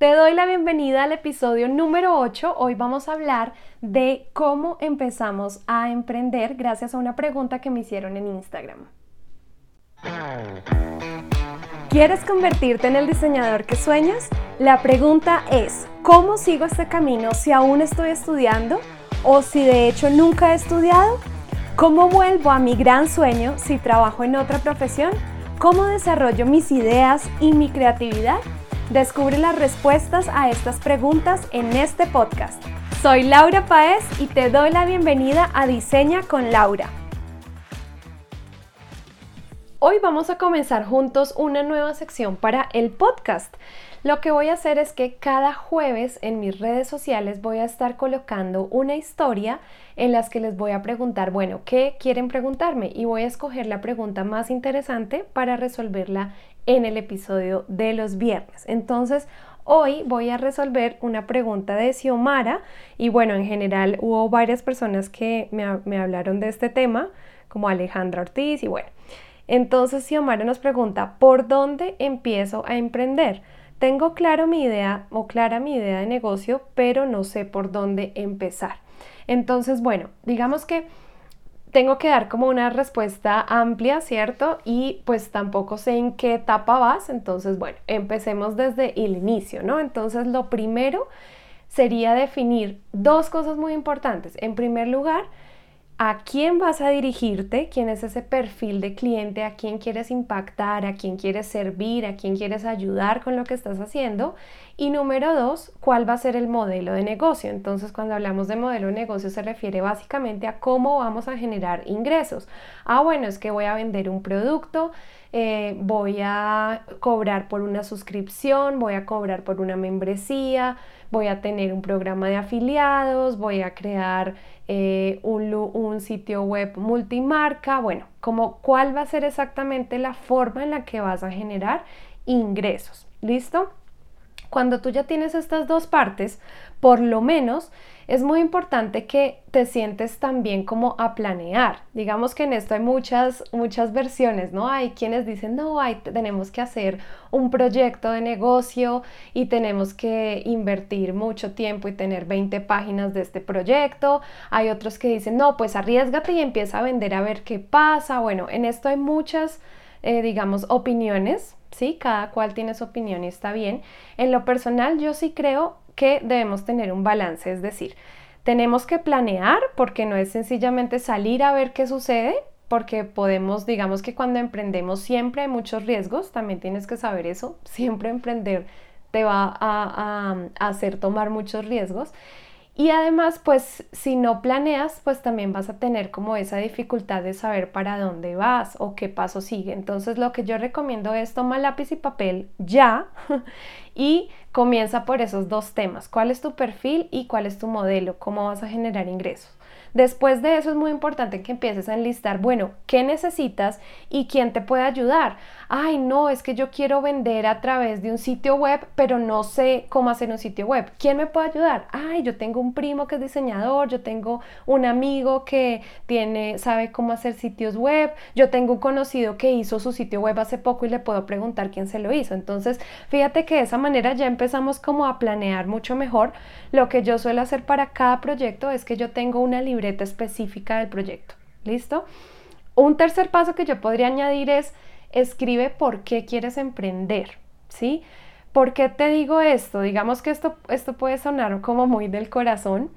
Te doy la bienvenida al episodio número 8. Hoy vamos a hablar de cómo empezamos a emprender gracias a una pregunta que me hicieron en Instagram. ¿Quieres convertirte en el diseñador que sueñas? La pregunta es, ¿cómo sigo este camino si aún estoy estudiando o si de hecho nunca he estudiado? ¿Cómo vuelvo a mi gran sueño si trabajo en otra profesión? ¿Cómo desarrollo mis ideas y mi creatividad? Descubre las respuestas a estas preguntas en este podcast. Soy Laura Paez y te doy la bienvenida a Diseña con Laura. Hoy vamos a comenzar juntos una nueva sección para el podcast. Lo que voy a hacer es que cada jueves en mis redes sociales voy a estar colocando una historia en las que les voy a preguntar, bueno, ¿qué quieren preguntarme? Y voy a escoger la pregunta más interesante para resolverla en el episodio de los viernes. Entonces, hoy voy a resolver una pregunta de Xiomara y bueno, en general hubo varias personas que me, hablaron de este tema, como Alejandra Ortiz y bueno. Entonces, Xiomara nos pregunta, ¿por dónde empiezo a emprender? Tengo claro mi idea o clara mi idea de negocio, pero no sé por dónde empezar. Entonces, bueno, digamos que tengo que dar como una respuesta amplia, ¿cierto? Y pues tampoco sé en qué etapa vas, entonces bueno, empecemos desde el inicio, ¿no? Entonces lo primero sería definir dos cosas muy importantes. En primer lugar, a quién vas a dirigirte, quién es ese perfil de cliente, a quién quieres impactar, a quién quieres servir, a quién quieres ayudar con lo que estás haciendo. Y número dos, cuál va a ser el modelo de negocio. Entonces, cuando hablamos de modelo de negocio se refiere básicamente a cómo vamos a generar ingresos. Ah, bueno, es que voy a vender un producto, eh, voy a cobrar por una suscripción, voy a cobrar por una membresía, voy a tener un programa de afiliados, voy a crear eh, un, un, sitio web multimarca, bueno, como cuál va a ser exactamente la forma en la que vas a generar ingresos. ¿Listo? Cuando tú ya tienes estas dos partes, por lo menos es muy importante que te sientes también como a planear. Digamos que en esto hay muchas, muchas versiones, ¿no? Hay quienes dicen, no, hay, tenemos que hacer un proyecto de negocio y tenemos que invertir mucho tiempo y tener 20 páginas de este proyecto. Hay otros que dicen, no, pues arriesgate y empieza a vender a ver qué pasa. Bueno, en esto hay muchas, eh, digamos, opiniones, ¿sí? Cada cual tiene su opinión y está bien. En lo personal, yo sí creo que debemos tener un balance, es decir, tenemos que planear porque no es sencillamente salir a ver qué sucede, porque podemos, digamos que cuando emprendemos siempre hay muchos riesgos, también tienes que saber eso, siempre emprender te va a, a hacer tomar muchos riesgos. Y además, pues si no planeas, pues también vas a tener como esa dificultad de saber para dónde vas o qué paso sigue. Entonces lo que yo recomiendo es tomar lápiz y papel ya y comienza por esos dos temas. ¿Cuál es tu perfil y cuál es tu modelo? ¿Cómo vas a generar ingresos? Después de eso es muy importante que empieces a enlistar, bueno, ¿qué necesitas y quién te puede ayudar? Ay, no, es que yo quiero vender a través de un sitio web, pero no sé cómo hacer un sitio web. ¿Quién me puede ayudar? Ay, yo tengo un primo que es diseñador, yo tengo un amigo que tiene sabe cómo hacer sitios web, yo tengo un conocido que hizo su sitio web hace poco y le puedo preguntar quién se lo hizo. Entonces, fíjate que de esa manera ya empezamos como a planear mucho mejor. Lo que yo suelo hacer para cada proyecto es que yo tengo una libreta específica del proyecto. ¿Listo? Un tercer paso que yo podría añadir es escribe por qué quieres emprender, ¿sí? ¿Por qué te digo esto? Digamos que esto, esto puede sonar como muy del corazón,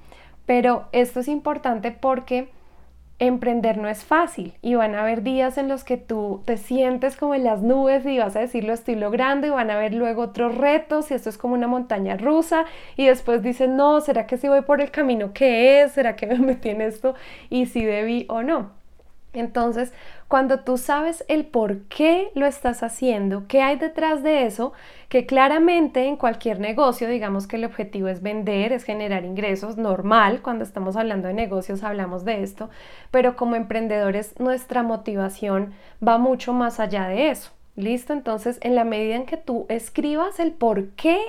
pero esto es importante porque emprender no es fácil y van a haber días en los que tú te sientes como en las nubes y vas a decir lo estoy logrando y van a haber luego otros retos y esto es como una montaña rusa y después dices no, ¿será que si voy por el camino que es? ¿Será que me metí en esto y si debí o no? Entonces, cuando tú sabes el por qué lo estás haciendo, qué hay detrás de eso, que claramente en cualquier negocio, digamos que el objetivo es vender, es generar ingresos, normal, cuando estamos hablando de negocios hablamos de esto, pero como emprendedores nuestra motivación va mucho más allá de eso. ¿Listo? Entonces, en la medida en que tú escribas el por qué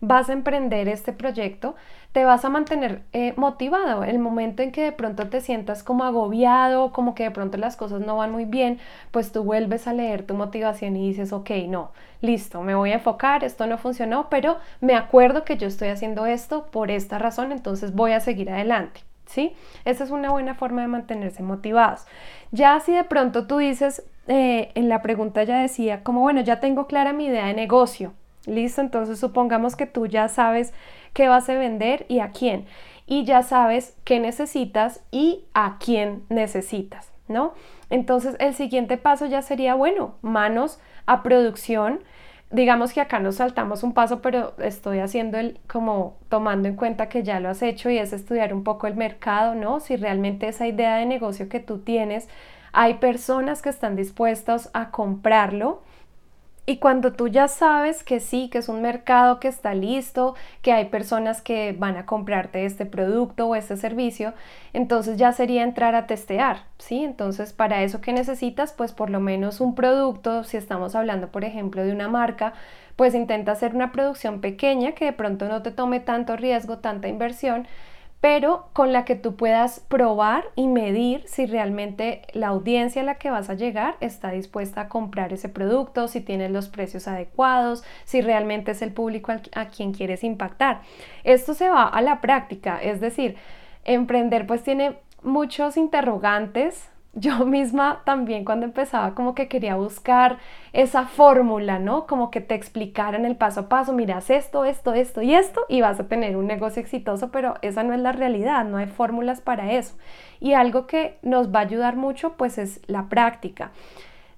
vas a emprender este proyecto, te vas a mantener eh, motivado. El momento en que de pronto te sientas como agobiado, como que de pronto las cosas no van muy bien, pues tú vuelves a leer tu motivación y dices, ok, no, listo, me voy a enfocar, esto no funcionó, pero me acuerdo que yo estoy haciendo esto por esta razón, entonces voy a seguir adelante. ¿Sí? Esa es una buena forma de mantenerse motivados. Ya si de pronto tú dices, eh, en la pregunta ya decía, como bueno, ya tengo clara mi idea de negocio, listo, entonces supongamos que tú ya sabes qué vas a vender y a quién, y ya sabes qué necesitas y a quién necesitas, ¿no? Entonces el siguiente paso ya sería, bueno, manos a producción, digamos que acá nos saltamos un paso, pero estoy haciendo el como tomando en cuenta que ya lo has hecho y es estudiar un poco el mercado, ¿no? Si realmente esa idea de negocio que tú tienes, hay personas que están dispuestas a comprarlo y cuando tú ya sabes que sí, que es un mercado que está listo, que hay personas que van a comprarte este producto o este servicio, entonces ya sería entrar a testear, ¿sí? Entonces, para eso que necesitas, pues por lo menos un producto, si estamos hablando, por ejemplo, de una marca, pues intenta hacer una producción pequeña que de pronto no te tome tanto riesgo, tanta inversión, pero con la que tú puedas probar y medir si realmente la audiencia a la que vas a llegar está dispuesta a comprar ese producto, si tienes los precios adecuados, si realmente es el público a quien quieres impactar. Esto se va a la práctica, es decir, emprender pues tiene muchos interrogantes, yo misma también cuando empezaba como que quería buscar esa fórmula, ¿no? Como que te explicaran el paso a paso, miras esto, esto, esto y esto y vas a tener un negocio exitoso, pero esa no es la realidad, no hay fórmulas para eso. Y algo que nos va a ayudar mucho pues es la práctica.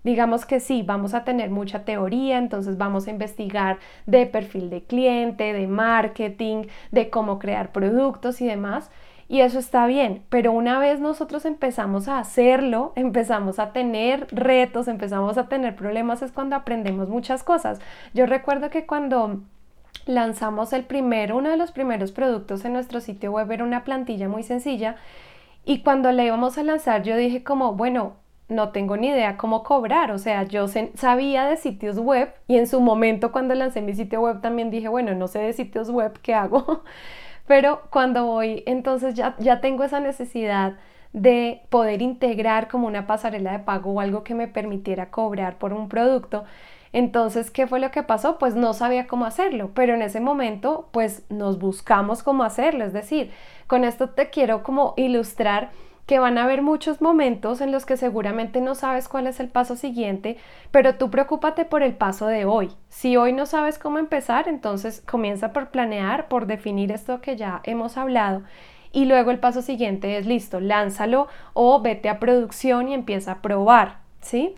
Digamos que sí, vamos a tener mucha teoría, entonces vamos a investigar de perfil de cliente, de marketing, de cómo crear productos y demás, y eso está bien, pero una vez nosotros empezamos a hacerlo, empezamos a tener retos, empezamos a tener problemas, es cuando aprendemos muchas cosas. Yo recuerdo que cuando lanzamos el primero, uno de los primeros productos en nuestro sitio web era una plantilla muy sencilla y cuando la íbamos a lanzar yo dije como, bueno, no tengo ni idea cómo cobrar, o sea, yo sabía de sitios web y en su momento cuando lancé mi sitio web también dije, bueno, no sé de sitios web, ¿qué hago? Pero cuando voy, entonces ya, ya tengo esa necesidad de poder integrar como una pasarela de pago o algo que me permitiera cobrar por un producto. Entonces, ¿qué fue lo que pasó? Pues no sabía cómo hacerlo, pero en ese momento, pues nos buscamos cómo hacerlo. Es decir, con esto te quiero como ilustrar que van a haber muchos momentos en los que seguramente no sabes cuál es el paso siguiente, pero tú preocúpate por el paso de hoy. Si hoy no sabes cómo empezar, entonces comienza por planear, por definir esto que ya hemos hablado. Y luego el paso siguiente es listo, lánzalo o vete a producción y empieza a probar, ¿sí?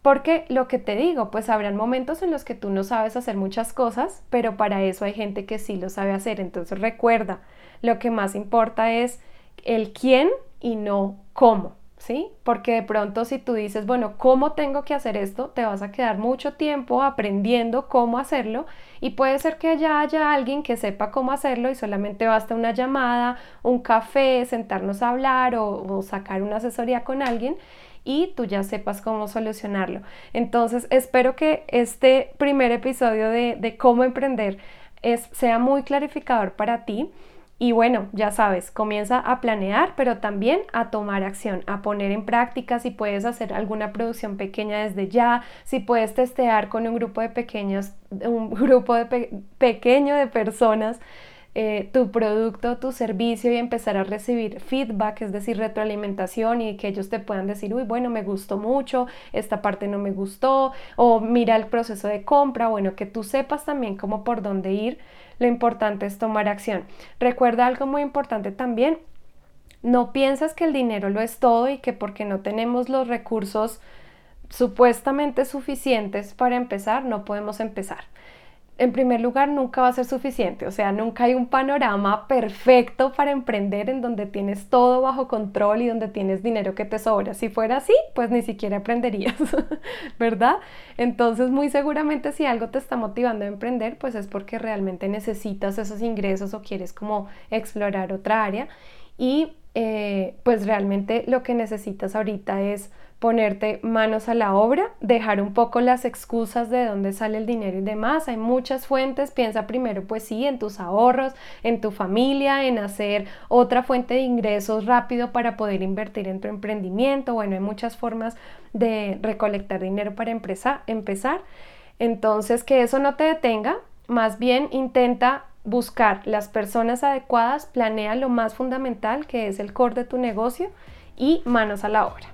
Porque lo que te digo, pues habrán momentos en los que tú no sabes hacer muchas cosas, pero para eso hay gente que sí lo sabe hacer. Entonces recuerda, lo que más importa es el quién y no cómo, ¿sí? Porque de pronto si tú dices, bueno, ¿cómo tengo que hacer esto? Te vas a quedar mucho tiempo aprendiendo cómo hacerlo y puede ser que ya haya alguien que sepa cómo hacerlo y solamente basta una llamada, un café, sentarnos a hablar o, sacar una asesoría con alguien y tú ya sepas cómo solucionarlo. Entonces, espero que este primer episodio de, de cómo emprender es, sea muy clarificador para ti. Y bueno, ya sabes, comienza a planear, pero también a tomar acción, a poner en práctica si puedes hacer alguna producción pequeña desde ya, si puedes testear con un grupo de pequeños, un grupo de pequeño de personas eh, tu producto, tu servicio y empezar a recibir feedback, es decir, retroalimentación y que ellos te puedan decir, uy, bueno, me gustó mucho, esta parte no me gustó, o mira el proceso de compra, bueno, que tú sepas también cómo por dónde ir lo importante es tomar acción. Recuerda algo muy importante también, no piensas que el dinero lo es todo y que porque no tenemos los recursos supuestamente suficientes para empezar, no podemos empezar en primer lugar, nunca va a ser suficiente, o sea, nunca hay un panorama perfecto para emprender en donde tienes todo bajo control y donde tienes dinero que te sobra. Si fuera así, pues ni siquiera emprenderías, ¿verdad? Entonces, muy seguramente si algo te está motivando a emprender, pues es porque realmente necesitas esos ingresos o quieres como explorar otra área y eh, pues realmente lo que necesitas ahorita es ponerte manos a la obra, dejar un poco las excusas de dónde sale el dinero y demás. Hay muchas fuentes, piensa primero pues sí en tus ahorros, en tu familia, en hacer otra fuente de ingresos rápido para poder invertir en tu emprendimiento. Bueno, hay muchas formas de recolectar dinero para empezar. Entonces, que eso no te detenga, más bien intenta buscar las personas adecuadas, planea lo más fundamental que es el core de tu negocio y manos a la obra.